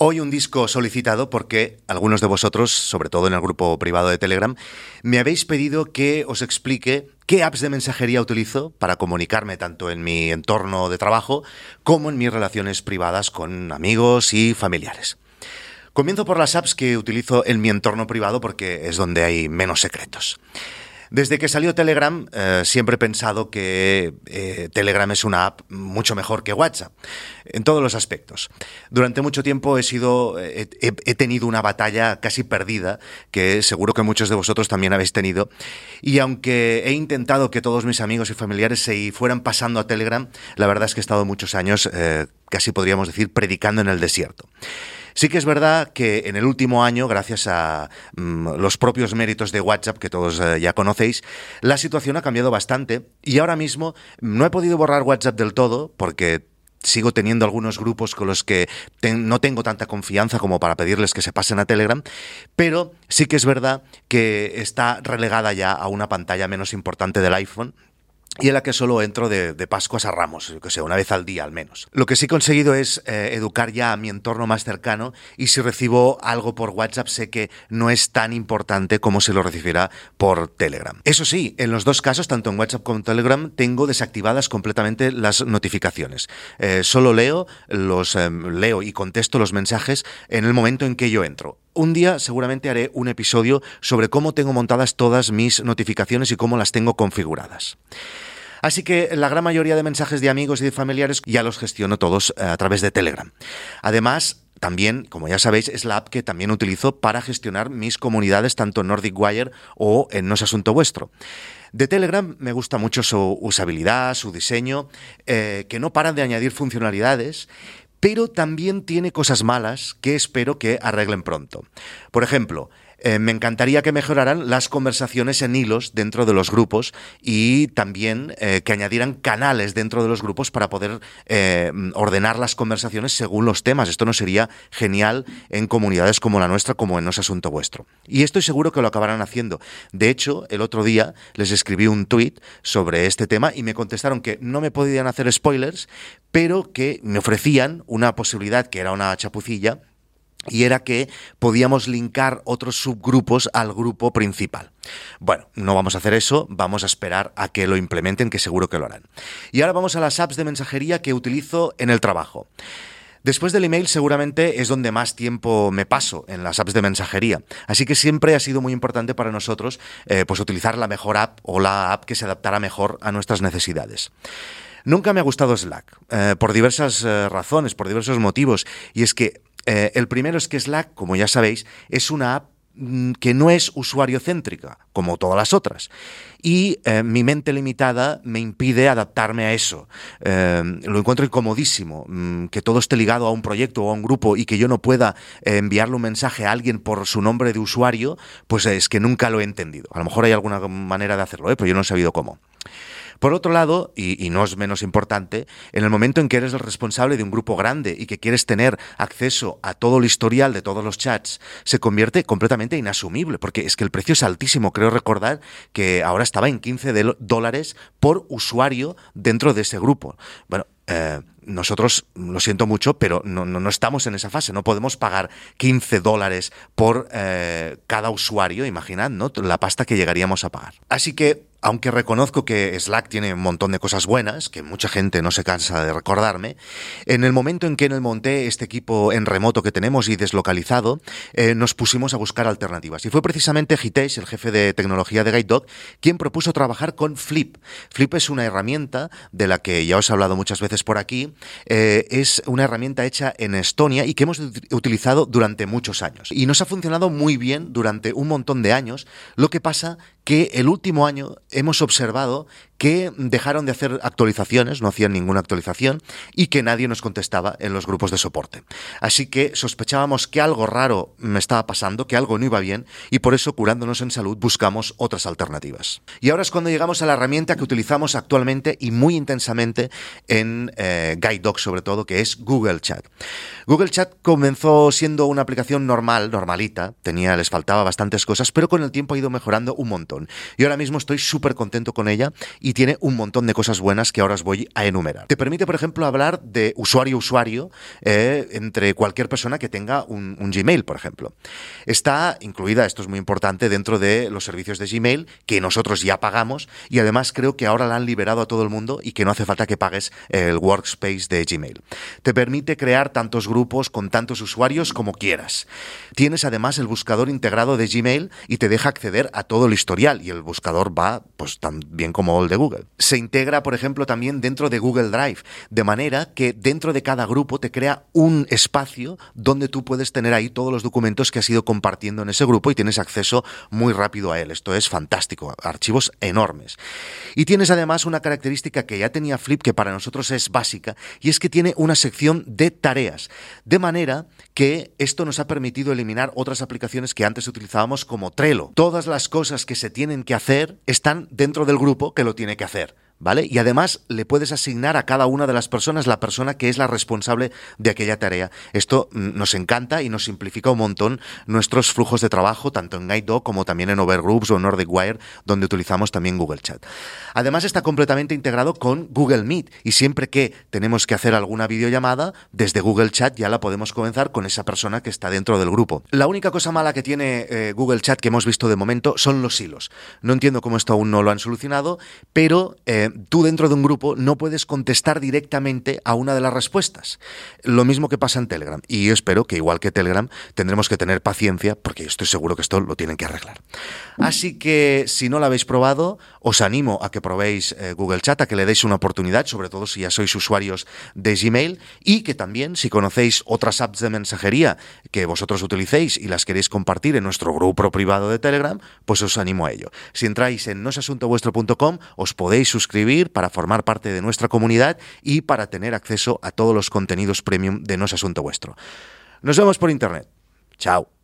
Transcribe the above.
Hoy un disco solicitado porque algunos de vosotros, sobre todo en el grupo privado de Telegram, me habéis pedido que os explique qué apps de mensajería utilizo para comunicarme tanto en mi entorno de trabajo como en mis relaciones privadas con amigos y familiares. Comienzo por las apps que utilizo en mi entorno privado porque es donde hay menos secretos. Desde que salió Telegram, eh, siempre he pensado que eh, Telegram es una app mucho mejor que WhatsApp, en todos los aspectos. Durante mucho tiempo he sido, he, he, tenido una batalla casi perdida, que seguro que muchos de vosotros también habéis tenido, y aunque he intentado que todos mis amigos y familiares se fueran pasando a Telegram, la verdad es que he estado muchos años, eh, casi podríamos decir, predicando en el desierto. Sí que es verdad que en el último año, gracias a mm, los propios méritos de WhatsApp, que todos eh, ya conocéis, la situación ha cambiado bastante. Y ahora mismo no he podido borrar WhatsApp del todo porque sigo teniendo algunos grupos con los que no tengo tanta confianza como para pedirles que se pasen a Telegram, pero sí que es verdad que está relegada ya a una pantalla menos importante del iPhone y en la que solo entro de, Pascuas a Ramos, que sea, una vez al día al menos. Lo que sí he conseguido es eh, educar ya a mi entorno más cercano y si recibo algo por WhatsApp sé que no es tan importante como si lo recibiera por Telegram. Eso sí, en los dos casos, tanto en WhatsApp como en Telegram, tengo desactivadas completamente las notificaciones. Eh, solo leo, los, eh, leo y contesto los mensajes en el momento en que yo entro un día seguramente haré un episodio sobre cómo tengo montadas todas mis notificaciones y cómo las tengo configuradas. Así que la gran mayoría de mensajes de amigos y de familiares ya los gestiono todos eh, a través de Telegram. Además, también, como ya sabéis, es la app que también utilizo para gestionar mis comunidades tanto en Nordic Wire o en No es Asunto Vuestro. De Telegram me gusta mucho su usabilidad, su diseño, eh, que no paran de añadir funcionalidades, pero también tiene cosas malas que espero que arreglen pronto. Por ejemplo, eh, me encantaría que mejoraran las conversaciones en hilos dentro de los grupos y también eh, que añadieran canales dentro de los grupos para poder eh, ordenar las conversaciones según los temas. Esto no sería genial en comunidades como la nuestra, como en No Asunto Vuestro. Y estoy seguro que lo acabarán haciendo. De hecho, el otro día les escribí un tweet sobre este tema y me contestaron que no me podían hacer spoilers, pero que me ofrecían una posibilidad que era una chapucilla y era que podíamos linkar otros subgrupos al grupo principal. Bueno, no vamos a hacer eso, vamos a esperar a que lo implementen, que seguro que lo harán. Y ahora vamos a las apps de mensajería que utilizo en el trabajo. Después del email seguramente es donde más tiempo me paso en las apps de mensajería, así que siempre ha sido muy importante para nosotros eh, pues utilizar la mejor app o la app que se adaptara mejor a nuestras necesidades. Nunca me ha gustado Slack, eh, por diversas eh, razones, por diversos motivos, y es que eh, el primero es que Slack, como ya sabéis, es una app mm, que no es usuario céntrica, como todas las otras. Y eh, mi mente limitada me impide adaptarme a eso. Eh, lo encuentro incomodísimo, mm, que todo esté ligado a un proyecto o a un grupo y que yo no pueda enviarle un mensaje a alguien por su nombre de usuario, pues es que nunca lo he entendido. A lo mejor hay alguna manera de hacerlo, pero yo no he sabido cómo. Por otro lado, y, no es menos importante, en el momento en que eres el responsable de un grupo grande y que quieres tener acceso a todo el historial de todos los chats, se convierte completamente inasumible, porque es que el precio es altísimo. Creo recordar que ahora estaba en 15 dólares por usuario dentro de ese grupo. Bueno, eh, nosotros, lo siento mucho, pero no, estamos en esa fase. No podemos pagar 15 dólares por eh, cada usuario, imaginad, ¿no? La pasta que llegaríamos a pagar. Así que aunque reconozco que Slack tiene un montón de cosas buenas, que mucha gente no se cansa de recordarme, en el momento en que monté este equipo en remoto que tenemos y deslocalizado, eh, nos pusimos a buscar alternativas. Y fue precisamente Hitesh, el jefe de tecnología de GuideDog, quien propuso trabajar con Flip. Flip es una herramienta de la que ya os he hablado muchas veces por aquí. Eh, es una herramienta hecha en Estonia y que hemos utilizado durante muchos años. Y nos ha funcionado muy bien durante un montón de años. Lo que pasa que el último año hemos observado que dejaron de hacer actualizaciones, no hacían ninguna actualización y que nadie nos contestaba en los grupos de soporte. Así que sospechábamos que algo raro me estaba pasando, que algo no iba bien y por eso, curándonos en salud, buscamos otras alternativas. Y ahora es cuando llegamos a la herramienta que utilizamos actualmente y muy intensamente en eh, Guide Dogs sobre todo, que es Google Chat. Google Chat comenzó siendo una aplicación normal, normalita, tenía, les faltaba bastantes cosas, pero con el tiempo ha ido mejorando un montón. Y ahora mismo estoy súper contento con ella y tiene un montón de cosas buenas que ahora os voy a enumerar. Te permite, por ejemplo, hablar de usuario a usuario eh, entre cualquier persona que tenga un Gmail, por ejemplo. Está incluida, esto es muy importante, dentro de los servicios de Gmail que nosotros ya pagamos y además creo que ahora la han liberado a todo el mundo y que no hace falta que pagues el workspace de Gmail. Te permite crear tantos grupos con tantos usuarios como quieras. Tienes además el buscador integrado de Gmail y te deja acceder a todo el historial y el buscador va pues tan bien como el de Google. Se integra, por ejemplo, también dentro de Google Drive, de manera que dentro de cada grupo te crea un espacio donde tú puedes tener ahí todos los documentos que has ido compartiendo en ese grupo y tienes acceso muy rápido a él. Esto es fantástico, archivos enormes. Y tienes además una característica que ya tenía Flip que para nosotros es básica y es que tiene una sección de tareas, de manera que esto nos ha permitido eliminar otras aplicaciones que antes utilizábamos como Trello. Todas las cosas que se tienen que hacer están dentro del grupo que lo tiene que hacer. ¿Vale? Y además le puedes asignar a cada una de las personas la persona que es la responsable de aquella tarea. Esto mm, nos encanta y nos simplifica un montón nuestros flujos de trabajo, tanto en GuideDog como también en Overgroups o en NordicWire, donde utilizamos también Google Chat. Además está completamente integrado con Google Meet y siempre que tenemos que hacer alguna videollamada, desde Google Chat ya la podemos comenzar con esa persona que está dentro del grupo. La única cosa mala que tiene eh, Google Chat que hemos visto de momento son los hilos. No entiendo cómo esto aún no lo han solucionado, pero eh, tú dentro de un grupo no puedes contestar directamente a una de las respuestas. Lo mismo que pasa en Telegram. Y yo espero que igual que Telegram tendremos que tener paciencia porque estoy seguro que esto lo tienen que arreglar. Así que si no lo habéis probado, os animo a que probéis eh, Google Chat, a que le deis una oportunidad, sobre todo si ya sois usuarios de Gmail y que también si conocéis otras apps de mensajería que vosotros utilicéis y las queréis compartir en nuestro grupo privado de Telegram, pues os animo a ello. Si entráis en nosasuntovuestro.com os podéis para formar parte de nuestra comunidad y para tener acceso a todos los contenidos premium de No es Asunto Vuestro. Nos vemos por internet. Chao.